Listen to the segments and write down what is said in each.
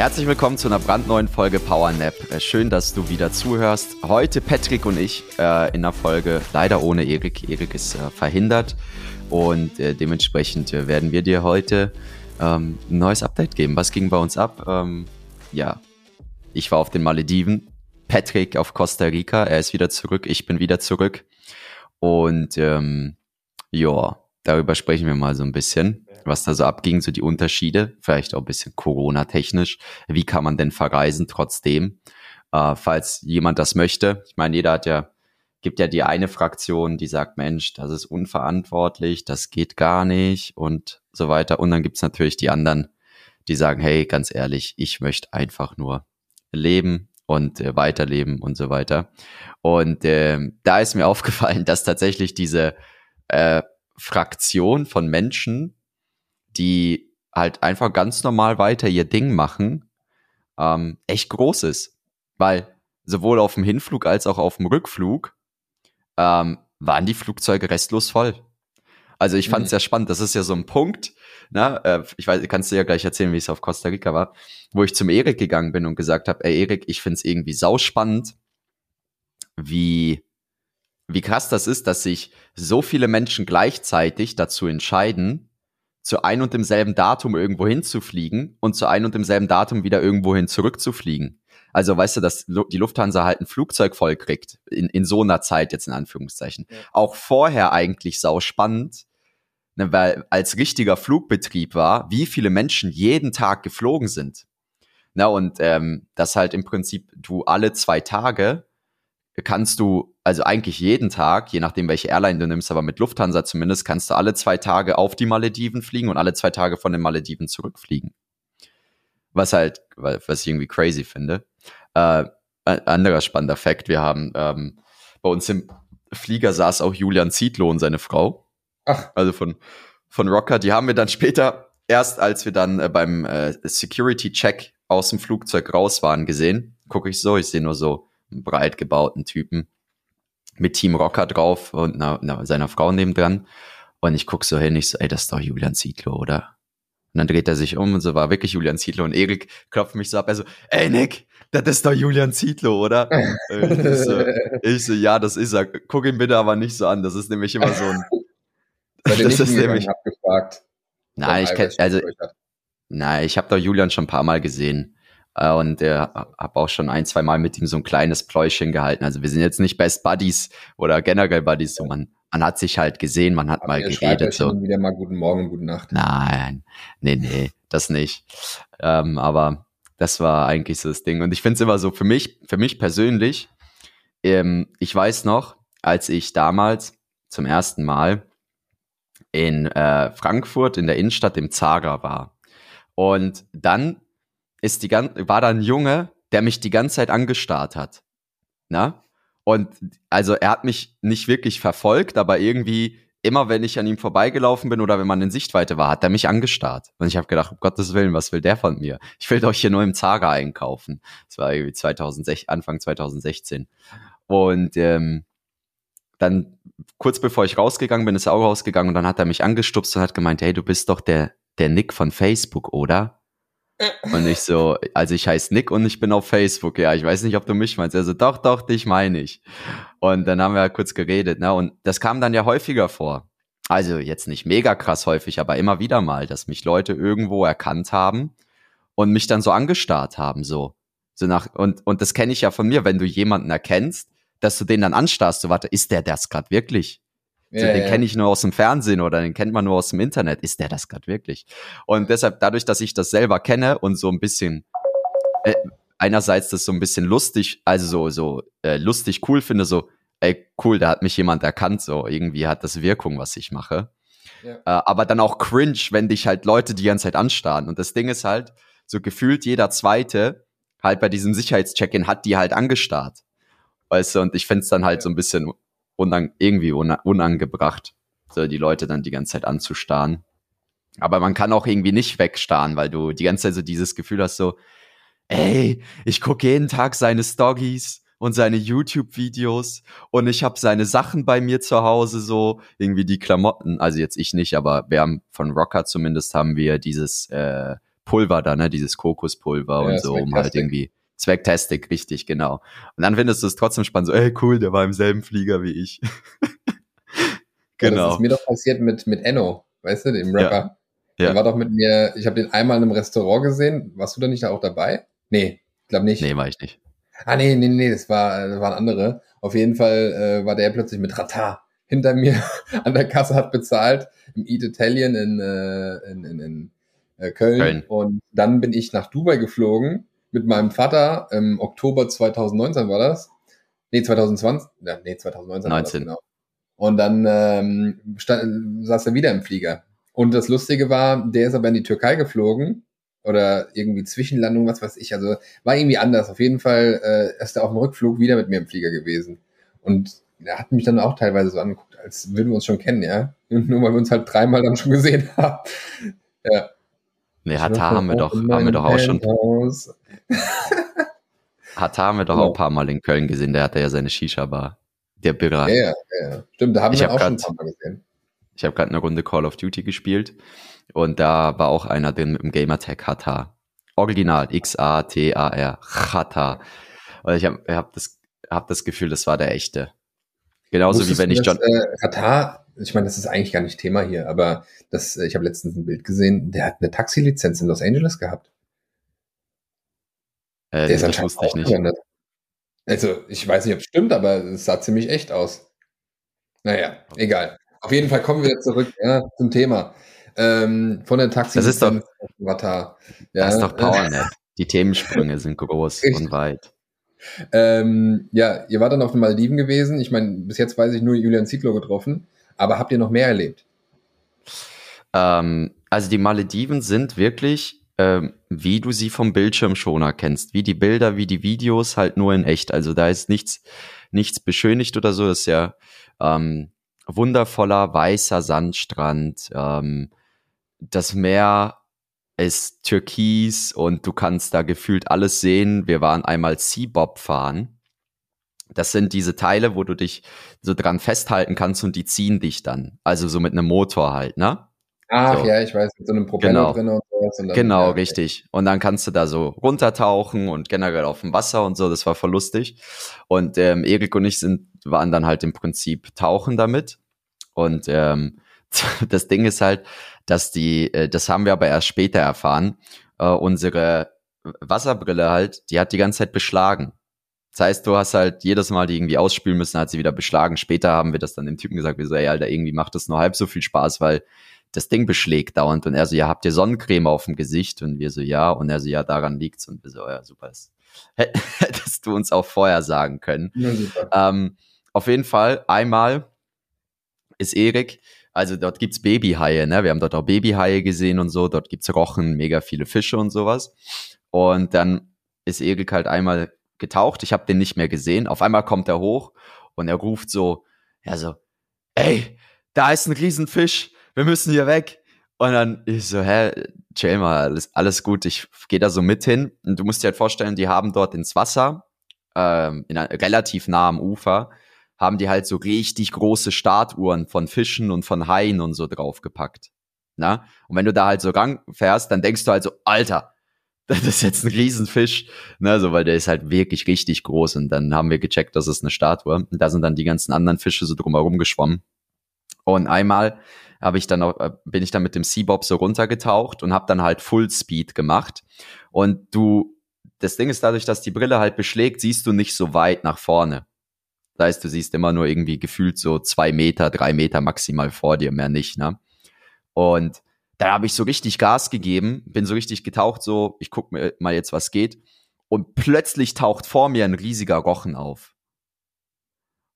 Herzlich willkommen zu einer brandneuen Folge PowerNap. Äh, schön, dass du wieder zuhörst. Heute Patrick und ich äh, in der Folge, leider ohne Erik. Erik ist äh, verhindert und äh, dementsprechend äh, werden wir dir heute ähm, ein neues Update geben. Was ging bei uns ab? Ähm, ja, ich war auf den Malediven, Patrick auf Costa Rica, er ist wieder zurück, ich bin wieder zurück und ähm, ja, darüber sprechen wir mal so ein bisschen was da so abging, so die Unterschiede, vielleicht auch ein bisschen Corona-technisch. Wie kann man denn verreisen trotzdem? Äh, falls jemand das möchte. Ich meine, jeder hat ja, gibt ja die eine Fraktion, die sagt, Mensch, das ist unverantwortlich, das geht gar nicht und so weiter. Und dann gibt's natürlich die anderen, die sagen, hey, ganz ehrlich, ich möchte einfach nur leben und äh, weiterleben und so weiter. Und äh, da ist mir aufgefallen, dass tatsächlich diese äh, Fraktion von Menschen, die halt einfach ganz normal weiter ihr Ding machen, ähm, echt groß ist. Weil sowohl auf dem Hinflug als auch auf dem Rückflug ähm, waren die Flugzeuge restlos voll. Also ich fand es mhm. sehr spannend. Das ist ja so ein Punkt. Ne? Äh, ich weiß, kannst du ja gleich erzählen, wie es auf Costa Rica war, wo ich zum Erik gegangen bin und gesagt habe, ey Erik, ich find's irgendwie sauspannend, wie wie krass das ist, dass sich so viele Menschen gleichzeitig dazu entscheiden, zu ein und demselben Datum irgendwo hinzufliegen und zu ein und demselben Datum wieder irgendwohin zurückzufliegen. Also weißt du, dass die Lufthansa halt ein Flugzeug voll kriegt, in, in so einer Zeit jetzt in Anführungszeichen. Ja. Auch vorher eigentlich sau spannend, ne, weil als richtiger Flugbetrieb war, wie viele Menschen jeden Tag geflogen sind. Na, und ähm, das halt im Prinzip du alle zwei Tage kannst du, also eigentlich jeden Tag, je nachdem, welche Airline du nimmst, aber mit Lufthansa zumindest, kannst du alle zwei Tage auf die Malediven fliegen und alle zwei Tage von den Malediven zurückfliegen. Was halt, was ich irgendwie crazy finde. Äh, anderer spannender Fakt, wir haben ähm, bei uns im Flieger saß auch Julian Zietlow und seine Frau. Ach. Also von, von Rocker. Die haben wir dann später, erst als wir dann äh, beim äh, Security-Check aus dem Flugzeug raus waren, gesehen. Gucke ich so, ich sehe nur so breit gebauten Typen mit Team Rocker drauf und na, na, seiner Frau nebendran. Und ich guck so hin, ich so, ey, das ist doch Julian Zietlow, oder? Und dann dreht er sich um und so war wirklich Julian Zietlow und Erik klopft mich so ab, er so, ey Nick, das ist doch Julian Zietlow, oder? ich, so, ich so, ja, das ist er. Guck ihn bitte aber nicht so an, das ist nämlich immer so ein... das ist nämlich... Abgefragt, nein, ich kenn, also, nein, ich habe doch Julian schon ein paar Mal gesehen. Äh, und äh, habe auch schon ein, zwei Mal mit ihm so ein kleines Pläuschen gehalten. Also wir sind jetzt nicht Best Buddies oder generell Buddies, so man, man hat sich halt gesehen, man hat Aber mal geredet. So. wieder mal guten Morgen und guten Nacht. Nein, nee, nee, das nicht. Ähm, aber das war eigentlich so das Ding. Und ich finde es immer so, für mich, für mich persönlich, ähm, ich weiß noch, als ich damals zum ersten Mal in äh, Frankfurt in der Innenstadt im Zager war. Und dann ist die ganze, war da ein Junge, der mich die ganze Zeit angestarrt hat. Na? Und also er hat mich nicht wirklich verfolgt, aber irgendwie immer wenn ich an ihm vorbeigelaufen bin oder wenn man in Sichtweite war, hat er mich angestarrt. Und ich habe gedacht, um Gottes Willen, was will der von mir? Ich will doch hier nur im Zaga einkaufen. Das war irgendwie 2006, Anfang 2016. Und ähm, dann kurz bevor ich rausgegangen bin, ist er auch rausgegangen und dann hat er mich angestupst und hat gemeint, hey, du bist doch der, der Nick von Facebook, oder? Und ich so, also ich heiße Nick und ich bin auf Facebook. Ja, ich weiß nicht, ob du mich meinst. Also doch, doch, dich meine ich. Und dann haben wir halt kurz geredet, ne? Und das kam dann ja häufiger vor. Also jetzt nicht mega krass häufig, aber immer wieder mal, dass mich Leute irgendwo erkannt haben und mich dann so angestarrt haben, so. So nach, und, und das kenne ich ja von mir, wenn du jemanden erkennst, dass du den dann anstarrst, so warte, ist der das gerade wirklich? Ja, den ja. kenne ich nur aus dem Fernsehen oder den kennt man nur aus dem Internet. Ist der das gerade wirklich? Und deshalb, dadurch, dass ich das selber kenne und so ein bisschen äh, einerseits das so ein bisschen lustig, also so, so äh, lustig cool finde, so, ey, cool, da hat mich jemand erkannt, so irgendwie hat das Wirkung, was ich mache. Ja. Äh, aber dann auch cringe, wenn dich halt Leute die ganze Zeit anstarren. Und das Ding ist halt, so gefühlt jeder Zweite halt bei diesem Sicherheitscheck-In hat die halt angestarrt. Weißt du, und ich find's dann halt so ein bisschen unang irgendwie unangebracht, so die Leute dann die ganze Zeit anzustarren. Aber man kann auch irgendwie nicht wegstarren, weil du die ganze Zeit so dieses Gefühl hast, so, ey, ich gucke jeden Tag seine Stoggies und seine YouTube-Videos und ich habe seine Sachen bei mir zu Hause, so irgendwie die Klamotten, also jetzt ich nicht, aber wir haben von Rocker zumindest haben wir dieses äh, Pulver da, ne, dieses Kokospulver ja, und so, um halt irgendwie Zwecktastic, richtig, genau. Und dann findest du es trotzdem spannend, so, ey, cool, der war im selben Flieger wie ich. genau. Ja, das genau. ist mir doch passiert mit, mit Enno, weißt du, dem Rapper. Ja. Der war doch mit mir, ich habe den einmal in einem Restaurant gesehen. Warst du da nicht auch dabei? Nee, glaube nicht. Nee, war ich nicht. Ah, nee, nee, nee, das, war, das waren andere. Auf jeden Fall äh, war der plötzlich mit Rata hinter mir an der Kasse, hat bezahlt im Eat Italian in, äh, in, in, in äh, Köln. Köln. Und dann bin ich nach Dubai geflogen mit meinem Vater im Oktober 2019 war das. Nee, 2020. Ja, nee, 2019 19. war das genau. Und dann ähm, stand, saß er wieder im Flieger. Und das Lustige war, der ist aber in die Türkei geflogen oder irgendwie Zwischenlandung, was weiß ich. Also war irgendwie anders. Auf jeden Fall äh, ist er auf dem Rückflug wieder mit mir im Flieger gewesen. Und er hat mich dann auch teilweise so angeguckt, als würden wir uns schon kennen, ja. Nur weil wir uns halt dreimal dann schon gesehen haben. Ja. Nee, Hatar haben wir doch, haben wir doch auch schon. Hatar haben wir doch auch ein paar Mal in Köln gesehen, der hatte ja seine Shisha-Bar. Der Birra. Ja, ja, ja. Stimmt, da haben ich wir hab auch grad, schon ein paar Mal gesehen. Ich habe gerade eine Runde Call of Duty gespielt und da war auch einer drin mit dem Gamertag Hatar. Original, X-A-T-A-R, Hatar. Und ich habe hab das, hab das Gefühl, das war der echte. Genauso Wusstest wie wenn ich John. Äh, Katar, ich meine, das ist eigentlich gar nicht Thema hier, aber das, äh, ich habe letztens ein Bild gesehen, der hat eine Taxilizenz in Los Angeles gehabt. Äh, der ist das wusste ich nicht. Also, ich weiß nicht, ob es stimmt, aber es sah ziemlich echt aus. Naja, egal. Auf jeden Fall kommen wir zurück ja, zum Thema. Ähm, von der Taxi. Das ist doch, Ja. Das ist doch PowerNet. Die Themensprünge sind groß Richtig. und weit. Ähm, ja, ihr wart dann auf den Maldiven gewesen. Ich meine, bis jetzt weiß ich nur Julian Zietlow getroffen. Aber habt ihr noch mehr erlebt? Ähm, also die Malediven sind wirklich, wie du sie vom Bildschirmschoner kennst. Wie die Bilder, wie die Videos, halt nur in echt. Also da ist nichts, nichts beschönigt oder so. Das ist ja ähm, wundervoller weißer Sandstrand. Ähm, das Meer ist türkis und du kannst da gefühlt alles sehen. Wir waren einmal Seabob fahren. Das sind diese Teile, wo du dich so dran festhalten kannst und die ziehen dich dann. Also so mit einem Motor halt, ne? Ach so. ja, ich weiß, mit so einem Propeller genau. drin und sowas. Dann, genau, ja, richtig. Und dann kannst du da so runtertauchen und generell auf dem Wasser und so. Das war voll lustig. Und ähm, Erik und ich sind, waren dann halt im Prinzip tauchen damit. Und ähm, das Ding ist halt, dass die, äh, das haben wir aber erst später erfahren, äh, unsere Wasserbrille halt, die hat die ganze Zeit beschlagen. Das heißt, du hast halt jedes Mal die irgendwie ausspülen müssen, hat sie wieder beschlagen. Später haben wir das dann dem Typen gesagt, wir so, ey, Alter, irgendwie macht das nur halb so viel Spaß, weil das Ding beschlägt dauernd. Und er so, ja, habt ihr Sonnencreme auf dem Gesicht? Und wir so, ja. Und er so, ja, daran liegt's. Und wir so, ja, super. Hättest du uns auch vorher sagen können. Ja, ähm, auf jeden Fall, einmal ist Erik, also dort gibt's Babyhaie, ne? Wir haben dort auch Babyhaie gesehen und so, dort gibt's Rochen, mega viele Fische und sowas. Und dann ist Erik halt einmal getaucht, ich habe den nicht mehr gesehen. Auf einmal kommt er hoch und er ruft so, ja so, ey, da ist ein Riesenfisch, wir müssen hier weg. Und dann ich so, hä, chill mal, alles, alles gut, ich gehe da so mit hin. Und du musst dir halt vorstellen, die haben dort ins Wasser, ähm, in, relativ nah am Ufer, haben die halt so richtig große Startuhren von Fischen und von Haien und so draufgepackt. Na? Und wenn du da halt so fährst, dann denkst du halt so, Alter, das ist jetzt ein Riesenfisch, ne, so, weil der ist halt wirklich richtig groß und dann haben wir gecheckt, das ist eine Statue und da sind dann die ganzen anderen Fische so drumherum geschwommen. Und einmal habe ich dann auch, äh, bin ich dann mit dem Seabob so runtergetaucht und habe dann halt Full Speed gemacht und du, das Ding ist dadurch, dass die Brille halt beschlägt, siehst du nicht so weit nach vorne. Das heißt, du siehst immer nur irgendwie gefühlt so zwei Meter, drei Meter maximal vor dir, mehr nicht, ne? Und da habe ich so richtig Gas gegeben, bin so richtig getaucht, so, ich guck mir mal jetzt, was geht. Und plötzlich taucht vor mir ein riesiger Rochen auf.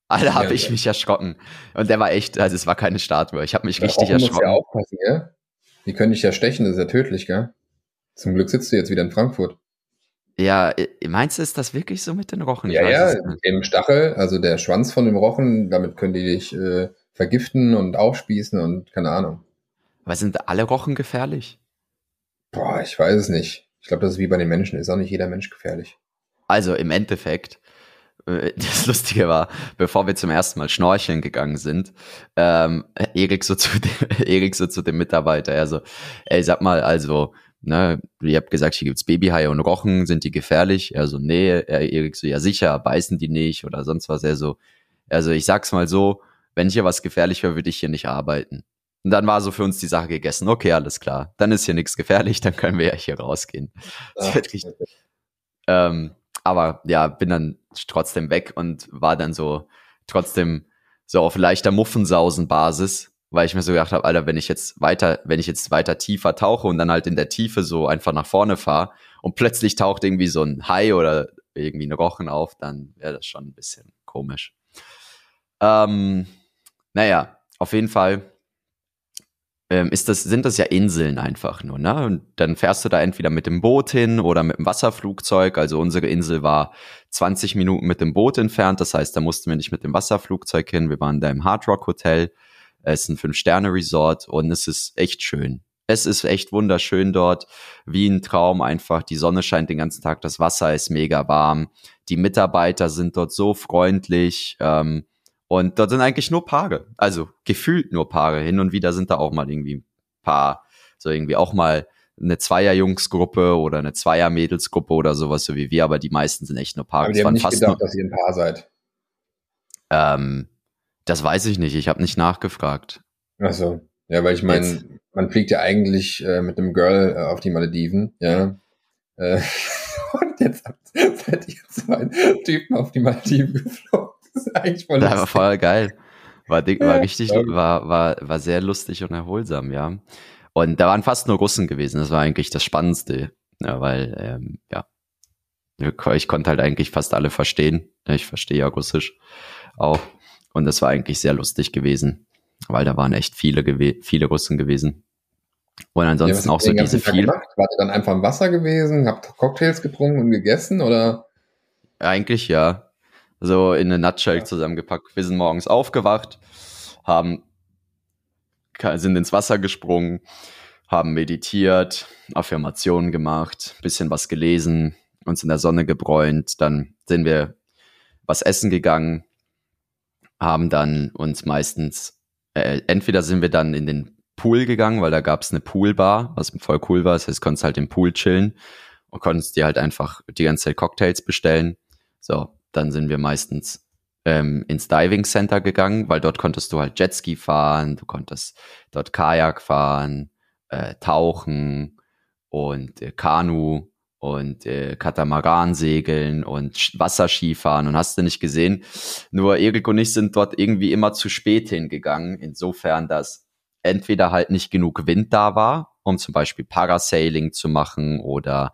Alter, habe ja, ich ja. mich erschrocken. Und der war echt, also es war keine Statue. Ich habe mich ja, richtig erschrocken. Muss ja aufpassen, gell? Die können dich ja stechen, das ist ja tödlich, gell? Zum Glück sitzt du jetzt wieder in Frankfurt. Ja, meinst du, ist das wirklich so mit den Rochen? Ich ja, ja, im Stachel, also der Schwanz von dem Rochen, damit können die dich äh, vergiften und aufspießen und keine Ahnung. Aber sind alle Rochen gefährlich? Boah, ich weiß es nicht. Ich glaube, das ist wie bei den Menschen, ist auch nicht jeder Mensch gefährlich. Also im Endeffekt, äh, das Lustige war, bevor wir zum ersten Mal schnorcheln gegangen sind, ähm, Erik so zu dem, Erik so zu dem Mitarbeiter, er so, ey, sag mal, also, ne, ihr habt gesagt, hier gibt's Babyhaie und Rochen, sind die gefährlich? Er so, nee, er, Erik so, ja sicher, beißen die nicht oder sonst was. Er so, also ich sag's mal so, wenn hier was gefährlich wäre, würde ich hier nicht arbeiten. Und dann war so für uns die Sache gegessen. Okay, alles klar. Dann ist hier nichts gefährlich, dann können wir ja hier rausgehen. Das wird richtig. Ähm, aber ja, bin dann trotzdem weg und war dann so trotzdem so auf leichter Muffensausen-Basis, weil ich mir so gedacht habe, Alter, wenn ich jetzt weiter, wenn ich jetzt weiter tiefer tauche und dann halt in der Tiefe so einfach nach vorne fahre und plötzlich taucht irgendwie so ein Hai oder irgendwie ein Rochen auf, dann wäre das schon ein bisschen komisch. Ähm, naja, auf jeden Fall ähm, ist das, sind das ja Inseln einfach nur, ne? Und dann fährst du da entweder mit dem Boot hin oder mit dem Wasserflugzeug. Also unsere Insel war 20 Minuten mit dem Boot entfernt. Das heißt, da mussten wir nicht mit dem Wasserflugzeug hin. Wir waren da im Hard Rock Hotel. Es ist ein Fünf-Sterne-Resort und es ist echt schön. Es ist echt wunderschön dort, wie ein Traum einfach. Die Sonne scheint den ganzen Tag, das Wasser ist mega warm. Die Mitarbeiter sind dort so freundlich. Ähm, und dort sind eigentlich nur Paare. Also gefühlt nur Paare. Hin und wieder sind da auch mal irgendwie ein paar, so irgendwie auch mal eine Zweier-Jungsgruppe oder eine Zweier-Mädelsgruppe oder sowas, so wie wir, aber die meisten sind echt nur Paare. Aber die haben nicht gedacht, nur, dass ihr ein Paar seid. Ähm, das weiß ich nicht. Ich habe nicht nachgefragt. Ach so. Ja, weil ich meine, man fliegt ja eigentlich äh, mit einem Girl äh, auf die Malediven, ja. Äh, und jetzt seid ihr zwei Typen auf die Malediven geflogen. Das ist eigentlich voll lustig. war voll geil. War, war richtig, war, war, war sehr lustig und erholsam, ja. Und da waren fast nur Russen gewesen. Das war eigentlich das Spannendste. Ja, weil, ähm, ja, ich konnte halt eigentlich fast alle verstehen. Ich verstehe ja Russisch auch. Und das war eigentlich sehr lustig gewesen, weil da waren echt viele, viele Russen gewesen. Und ansonsten ja, auch so diese viel. Wart ihr dann einfach im Wasser gewesen, habt Cocktails getrunken und gegessen oder? Eigentlich ja so in eine Nutshell ja. zusammengepackt. Wir sind morgens aufgewacht, haben, sind ins Wasser gesprungen, haben meditiert, Affirmationen gemacht, bisschen was gelesen, uns in der Sonne gebräunt, dann sind wir was essen gegangen, haben dann uns meistens, äh, entweder sind wir dann in den Pool gegangen, weil da gab es eine Poolbar, was voll cool war. Das heißt, konntest halt im Pool chillen und konntest dir halt einfach die ganze Zeit Cocktails bestellen. So, dann sind wir meistens ähm, ins Diving Center gegangen, weil dort konntest du halt Jetski fahren, du konntest dort Kajak fahren, äh, tauchen und äh, Kanu und äh, Katamaran segeln und Wasserskifahren und hast du nicht gesehen. Nur Erik und ich sind dort irgendwie immer zu spät hingegangen, insofern, dass entweder halt nicht genug Wind da war, um zum Beispiel Parasailing zu machen oder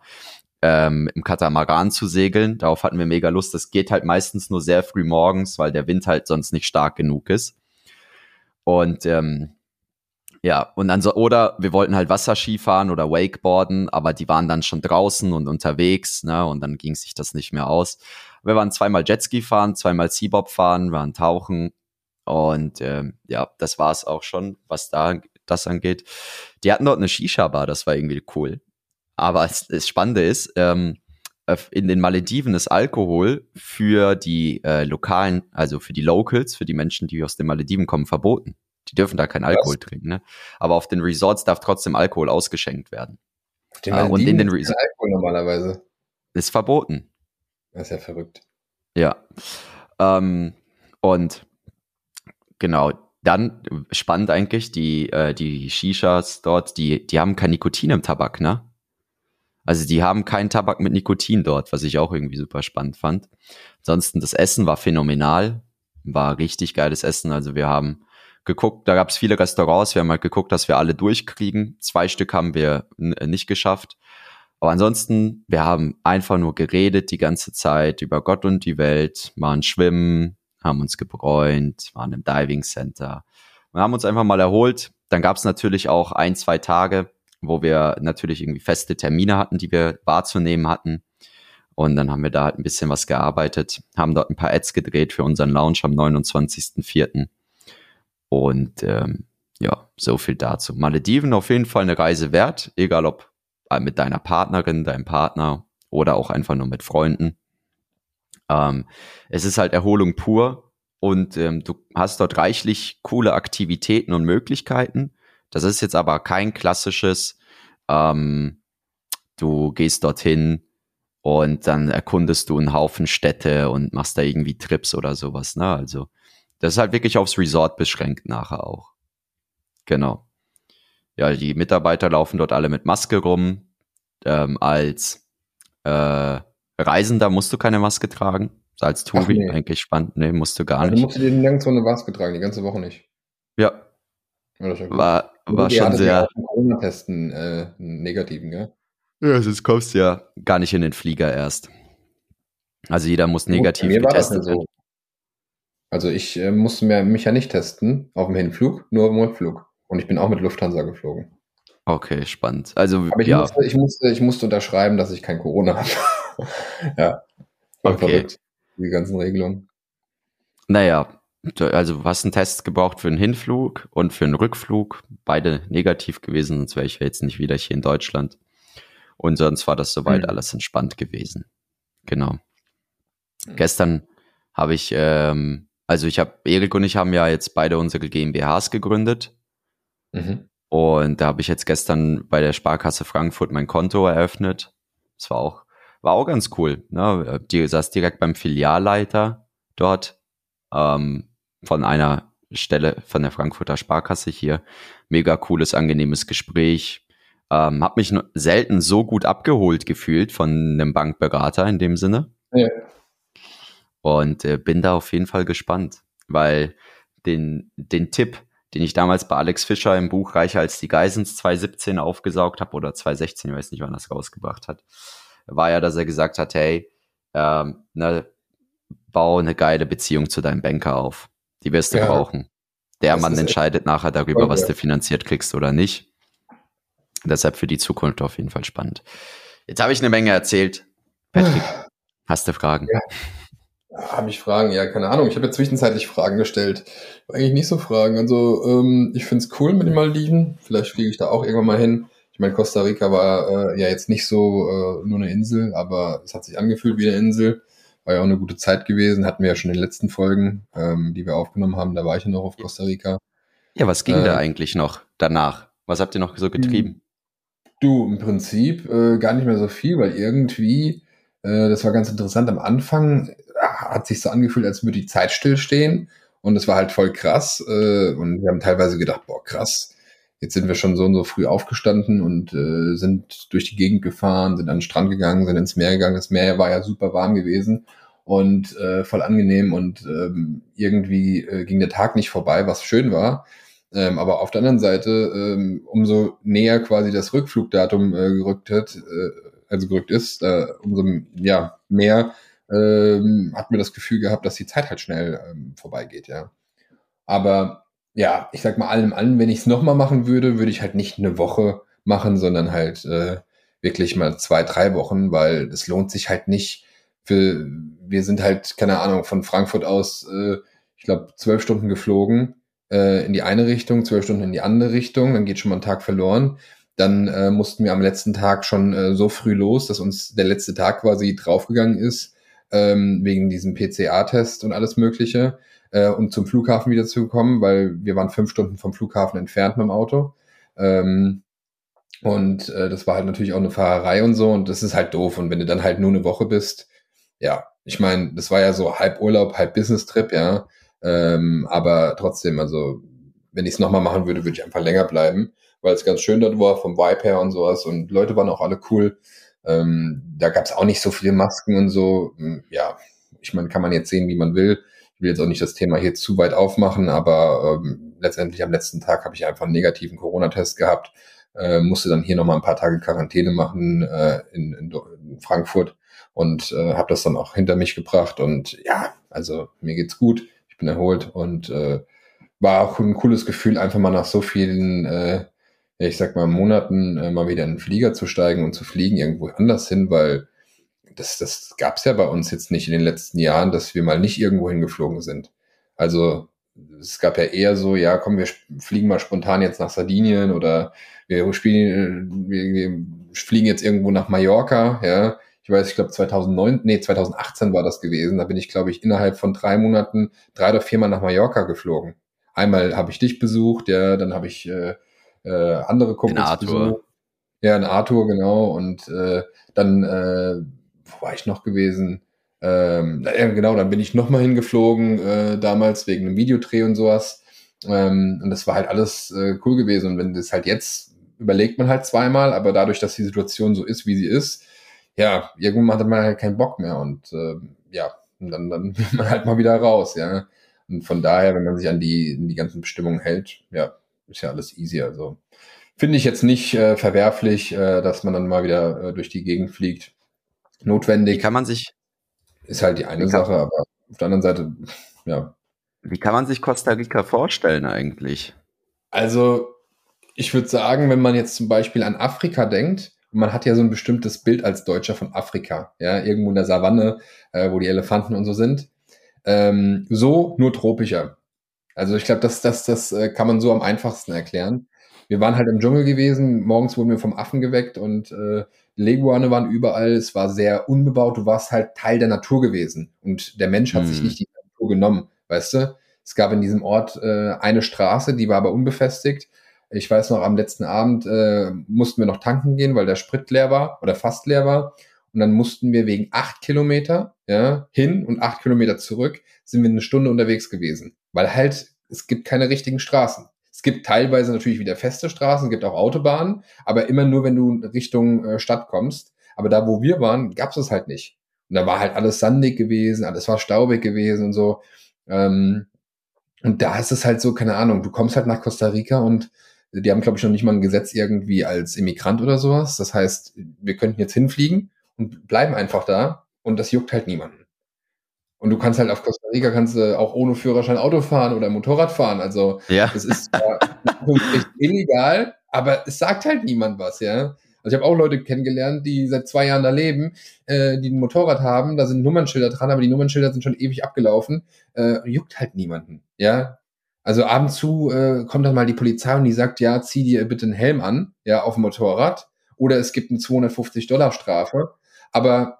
ähm, im Katamaran zu segeln. Darauf hatten wir mega Lust. Das geht halt meistens nur sehr früh morgens, weil der Wind halt sonst nicht stark genug ist. Und ähm, ja, und dann so, oder wir wollten halt Wasserski fahren oder Wakeboarden, aber die waren dann schon draußen und unterwegs, ne, und dann ging sich das nicht mehr aus. Wir waren zweimal Jetski fahren, zweimal Seabob fahren, waren tauchen und ähm, ja, das war es auch schon, was da das angeht. Die hatten dort eine Shisha-Bar, das war irgendwie cool. Aber das Spannende ist, ähm, in den Malediven ist Alkohol für die äh, lokalen, also für die Locals, für die Menschen, die aus den Malediven kommen, verboten. Die dürfen da kein Alkohol Was? trinken. Ne? Aber auf den Resorts darf trotzdem Alkohol ausgeschenkt werden. Den äh, und in den Resorts Alkohol normalerweise. Ist verboten. Das ist ja verrückt. Ja. Ähm, und genau, dann spannend eigentlich, die, äh, die Shishas dort, die, die haben kein Nikotin im Tabak, ne? Also die haben keinen Tabak mit Nikotin dort, was ich auch irgendwie super spannend fand. Ansonsten das Essen war phänomenal, war richtig geiles Essen. Also wir haben geguckt, da gab es viele Restaurants, wir haben halt geguckt, dass wir alle durchkriegen. Zwei Stück haben wir äh, nicht geschafft. Aber ansonsten, wir haben einfach nur geredet die ganze Zeit über Gott und die Welt, waren schwimmen, haben uns gebräunt, waren im Diving Center und haben uns einfach mal erholt. Dann gab es natürlich auch ein, zwei Tage, wo wir natürlich irgendwie feste Termine hatten, die wir wahrzunehmen hatten. Und dann haben wir da halt ein bisschen was gearbeitet, haben dort ein paar Ads gedreht für unseren Launch am 29.04. Und ähm, ja, so viel dazu. Malediven auf jeden Fall eine Reise wert, egal ob mit deiner Partnerin, deinem Partner oder auch einfach nur mit Freunden. Ähm, es ist halt Erholung pur und ähm, du hast dort reichlich coole Aktivitäten und Möglichkeiten. Das ist jetzt aber kein klassisches, ähm, du gehst dorthin und dann erkundest du einen Haufen Städte und machst da irgendwie Trips oder sowas. Ne? Also das ist halt wirklich aufs Resort beschränkt nachher auch. Genau. Ja, die Mitarbeiter laufen dort alle mit Maske rum. Ähm, als äh, Reisender musst du keine Maske tragen. Als Touri nee. eigentlich spannend. Nee, musst du gar also nicht. Du musst dir nirgendwo eine Maske tragen, die ganze Woche nicht. Ja. ja war war schon sehr. Corona-Testen äh, negativen, gell? Ja, sonst kommst du ja gar nicht in den Flieger erst. Also jeder muss negativ mir getestet werden. So. Also ich äh, musste mir, mich ja nicht testen auf dem Hinflug, nur im Rückflug. Und ich bin auch mit Lufthansa geflogen. Okay, spannend. Also, Aber ich, ja. musste, ich, musste, ich musste unterschreiben, dass ich kein Corona habe. ja. Okay. Verrückt, die ganzen Regelungen. Naja, also du hast einen Test gebraucht für einen Hinflug und für einen Rückflug. Beide negativ gewesen, sonst wäre ich jetzt nicht wieder hier in Deutschland. Und sonst war das soweit mhm. alles entspannt gewesen. Genau. Mhm. Gestern habe ich, ähm, also ich habe, Erik und ich haben ja jetzt beide unsere GmbHs gegründet. Mhm. Und da habe ich jetzt gestern bei der Sparkasse Frankfurt mein Konto eröffnet. Das war auch, war auch ganz cool. Ne? Die saß direkt beim Filialleiter dort ähm, von einer Stelle von der Frankfurter Sparkasse hier. Mega cooles, angenehmes Gespräch. Ähm, hab mich selten so gut abgeholt gefühlt von einem Bankberater in dem Sinne. Ja. Und äh, bin da auf jeden Fall gespannt, weil den, den Tipp, den ich damals bei Alex Fischer im Buch Reicher als die Geisens 2017 aufgesaugt habe oder 2016, ich weiß nicht, wann das rausgebracht hat, war ja, dass er gesagt hat, hey, ähm, ne, bau eine geile Beziehung zu deinem Banker auf. Die wirst du ja. brauchen. Der das Mann entscheidet nachher darüber, was du finanziert kriegst oder nicht. Deshalb für die Zukunft auf jeden Fall spannend. Jetzt habe ich eine Menge erzählt. Patrick, hast du Fragen? Ja. Habe ich Fragen? Ja, keine Ahnung. Ich habe ja zwischenzeitlich Fragen gestellt. Eigentlich nicht so Fragen. Also ähm, ich finde es cool mit den Maldiven. Vielleicht fliege ich da auch irgendwann mal hin. Ich meine, Costa Rica war äh, ja jetzt nicht so äh, nur eine Insel, aber es hat sich angefühlt wie eine Insel. War ja auch eine gute Zeit gewesen. Hatten wir ja schon in den letzten Folgen, ähm, die wir aufgenommen haben. Da war ich ja noch auf Costa Rica. Ja, was ging äh, da eigentlich noch danach? Was habt ihr noch so getrieben? Du, im Prinzip äh, gar nicht mehr so viel, weil irgendwie, äh, das war ganz interessant, am Anfang hat sich so angefühlt, als würde die Zeit stillstehen. Und es war halt voll krass. Äh, und wir haben teilweise gedacht, boah, krass, jetzt sind wir schon so und so früh aufgestanden und äh, sind durch die Gegend gefahren, sind an den Strand gegangen, sind ins Meer gegangen. Das Meer war ja super warm gewesen und äh, voll angenehm und ähm, irgendwie äh, ging der Tag nicht vorbei, was schön war. Ähm, aber auf der anderen Seite, ähm, umso näher quasi das Rückflugdatum äh, gerückt hat, äh, also gerückt ist, äh, umso ja, mehr ähm, hat mir das Gefühl gehabt, dass die Zeit halt schnell ähm, vorbeigeht, ja. Aber ja, ich sag mal allem allen, wenn ich es nochmal machen würde, würde ich halt nicht eine Woche machen, sondern halt äh, wirklich mal zwei, drei Wochen, weil es lohnt sich halt nicht für, wir sind halt, keine Ahnung, von Frankfurt aus, äh, ich glaube, zwölf Stunden geflogen äh, in die eine Richtung, zwölf Stunden in die andere Richtung, dann geht schon mal ein Tag verloren. Dann äh, mussten wir am letzten Tag schon äh, so früh los, dass uns der letzte Tag quasi draufgegangen ist ähm, wegen diesem PCA-Test und alles Mögliche, äh, um zum Flughafen wieder zu kommen, weil wir waren fünf Stunden vom Flughafen entfernt mit dem Auto. Ähm, und äh, das war halt natürlich auch eine Fahrerei und so und das ist halt doof. Und wenn du dann halt nur eine Woche bist, ja, ich meine, das war ja so halb Urlaub, halb Business-Trip, ja. Ähm, aber trotzdem, also wenn ich es nochmal machen würde, würde ich einfach länger bleiben, weil es ganz schön dort war, vom Vibe her und sowas. Und Leute waren auch alle cool. Ähm, da gab es auch nicht so viele Masken und so. Hm, ja, ich meine, kann man jetzt sehen, wie man will. Will jetzt auch nicht das Thema hier zu weit aufmachen, aber ähm, letztendlich am letzten Tag habe ich einfach einen negativen Corona-Test gehabt, äh, musste dann hier nochmal ein paar Tage Quarantäne machen äh, in, in, in Frankfurt und äh, habe das dann auch hinter mich gebracht. Und ja, also mir geht's gut, ich bin erholt und äh, war auch ein cooles Gefühl, einfach mal nach so vielen äh, ich sag mal, Monaten äh, mal wieder in den Flieger zu steigen und zu fliegen irgendwo anders hin, weil das, das gab es ja bei uns jetzt nicht in den letzten Jahren, dass wir mal nicht irgendwo hingeflogen sind. Also es gab ja eher so, ja, komm, wir fliegen mal spontan jetzt nach Sardinien oder wir spielen, wir, fliegen jetzt irgendwo nach Mallorca, ja. Ich weiß, ich glaube 2009, nee, 2018 war das gewesen. Da bin ich, glaube ich, innerhalb von drei Monaten drei oder viermal nach Mallorca geflogen. Einmal habe ich dich besucht, ja, dann habe ich äh, äh, andere Kumpels besucht. Ja, in Arthur, genau. Und äh, dann, äh, wo war ich noch gewesen? Ähm, ja, genau, dann bin ich nochmal hingeflogen, äh, damals wegen einem Videodreh und sowas. Ähm, und das war halt alles äh, cool gewesen. Und wenn das halt jetzt überlegt man halt zweimal, aber dadurch, dass die Situation so ist, wie sie ist, ja, irgendwann hat man halt keinen Bock mehr und äh, ja, und dann, dann will man halt mal wieder raus, ja. Und von daher, wenn man sich an die, an die ganzen Bestimmungen hält, ja, ist ja alles easy. Also finde ich jetzt nicht äh, verwerflich, äh, dass man dann mal wieder äh, durch die Gegend fliegt. Notwendig. Wie kann man sich. Ist halt die eine Sache, aber auf der anderen Seite, ja. Wie kann man sich Costa Rica vorstellen eigentlich? Also, ich würde sagen, wenn man jetzt zum Beispiel an Afrika denkt, und man hat ja so ein bestimmtes Bild als Deutscher von Afrika, ja, irgendwo in der Savanne, äh, wo die Elefanten und so sind. Ähm, so nur tropischer. Also ich glaube, das, das, das äh, kann man so am einfachsten erklären. Wir waren halt im Dschungel gewesen, morgens wurden wir vom Affen geweckt und äh, Leguane waren überall, es war sehr unbebaut, du warst halt Teil der Natur gewesen und der Mensch hat hm. sich nicht die Natur genommen, weißt du? Es gab in diesem Ort äh, eine Straße, die war aber unbefestigt ich weiß noch, am letzten Abend äh, mussten wir noch tanken gehen, weil der Sprit leer war oder fast leer war. Und dann mussten wir wegen acht Kilometer ja, hin und acht Kilometer zurück, sind wir eine Stunde unterwegs gewesen. Weil halt, es gibt keine richtigen Straßen. Es gibt teilweise natürlich wieder feste Straßen, es gibt auch Autobahnen, aber immer nur, wenn du Richtung äh, Stadt kommst. Aber da, wo wir waren, gab es es halt nicht. Und da war halt alles sandig gewesen, alles war staubig gewesen und so. Ähm, und da ist es halt so, keine Ahnung, du kommst halt nach Costa Rica und die haben, glaube ich, noch nicht mal ein Gesetz irgendwie als Immigrant oder sowas. Das heißt, wir könnten jetzt hinfliegen und bleiben einfach da und das juckt halt niemanden. Und du kannst halt auf Costa Rica kannst du auch ohne Führerschein Auto fahren oder Motorrad fahren. Also ja. das ist zwar illegal, aber es sagt halt niemand was, ja. Also ich habe auch Leute kennengelernt, die seit zwei Jahren da leben, äh, die ein Motorrad haben, da sind Nummernschilder dran, aber die Nummernschilder sind schon ewig abgelaufen. Äh, juckt halt niemanden. Ja, also ab und zu äh, kommt dann mal die Polizei und die sagt, ja, zieh dir bitte einen Helm an, ja, auf dem Motorrad. Oder es gibt eine 250 Dollar Strafe. Aber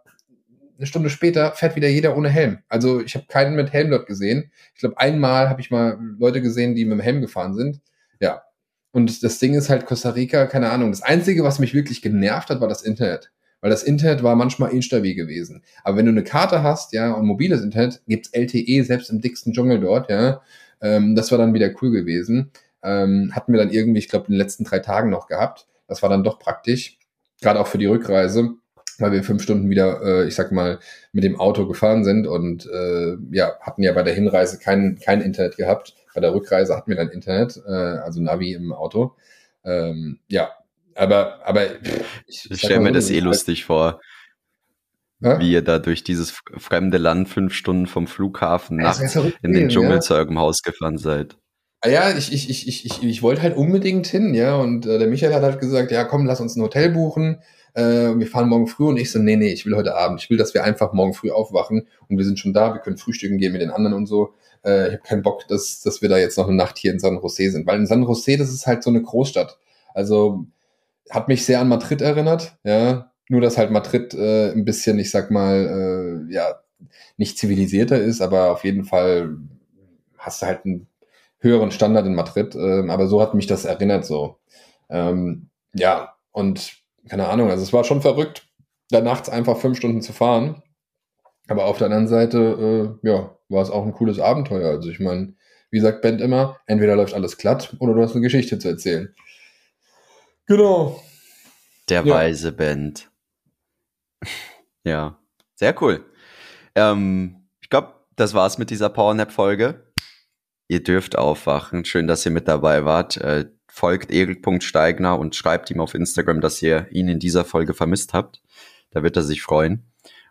eine Stunde später fährt wieder jeder ohne Helm. Also ich habe keinen mit Helm dort gesehen. Ich glaube, einmal habe ich mal Leute gesehen, die mit dem Helm gefahren sind. Ja. Und das Ding ist halt Costa Rica, keine Ahnung. Das Einzige, was mich wirklich genervt hat, war das Internet. Weil das Internet war manchmal instabil gewesen. Aber wenn du eine Karte hast, ja, und mobiles Internet, gibt's LTE selbst im dicksten Dschungel dort, ja. Ähm, das war dann wieder cool gewesen. Ähm, hatten wir dann irgendwie, ich glaube, in den letzten drei Tagen noch gehabt. Das war dann doch praktisch, gerade auch für die Rückreise, weil wir fünf Stunden wieder, äh, ich sag mal, mit dem Auto gefahren sind und äh, ja, hatten ja bei der Hinreise kein, kein Internet gehabt. Bei der Rückreise hatten wir dann Internet, äh, also Navi im Auto. Ähm, ja, aber, aber ich, ich stelle mir das eh lustig vor. Ja? Wie ihr da durch dieses fremde Land fünf Stunden vom Flughafen ja, nachts in den Dschungel ja. zu eurem Haus gefahren seid. Ah ja, ich, ich, ich, ich, ich, ich wollte halt unbedingt hin, ja. Und äh, der Michael hat halt gesagt, ja komm, lass uns ein Hotel buchen. Äh, wir fahren morgen früh und ich so, nee, nee, ich will heute Abend. Ich will, dass wir einfach morgen früh aufwachen und wir sind schon da, wir können frühstücken gehen mit den anderen und so. Äh, ich habe keinen Bock, dass, dass wir da jetzt noch eine Nacht hier in San Jose sind. Weil in San Jose, das ist halt so eine Großstadt. Also hat mich sehr an Madrid erinnert, ja. Nur, dass halt Madrid äh, ein bisschen, ich sag mal, äh, ja, nicht zivilisierter ist, aber auf jeden Fall hast du halt einen höheren Standard in Madrid. Äh, aber so hat mich das erinnert so. Ähm, ja, und keine Ahnung, also es war schon verrückt, da nachts einfach fünf Stunden zu fahren. Aber auf der anderen Seite, äh, ja, war es auch ein cooles Abenteuer. Also ich meine, wie sagt Ben immer, entweder läuft alles glatt oder du hast eine Geschichte zu erzählen. Genau. Der ja. weise Band. Ja, sehr cool. Ähm, ich glaube, das war's mit dieser Powernap-Folge. Ihr dürft aufwachen. Schön, dass ihr mit dabei wart. Äh, folgt erik.steigner und schreibt ihm auf Instagram, dass ihr ihn in dieser Folge vermisst habt. Da wird er sich freuen.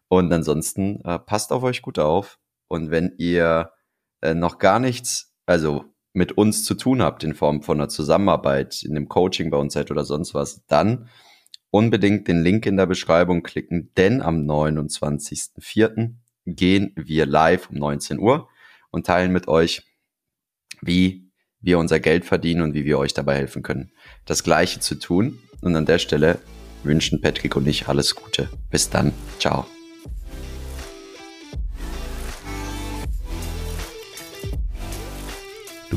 Und ansonsten äh, passt auf euch gut auf. Und wenn ihr äh, noch gar nichts, also mit uns zu tun habt in Form von einer Zusammenarbeit, in einem Coaching bei uns seid oder sonst was, dann unbedingt den Link in der Beschreibung klicken, denn am 29.04. gehen wir live um 19 Uhr und teilen mit euch, wie wir unser Geld verdienen und wie wir euch dabei helfen können, das Gleiche zu tun. Und an der Stelle wünschen Patrick und ich alles Gute. Bis dann. Ciao.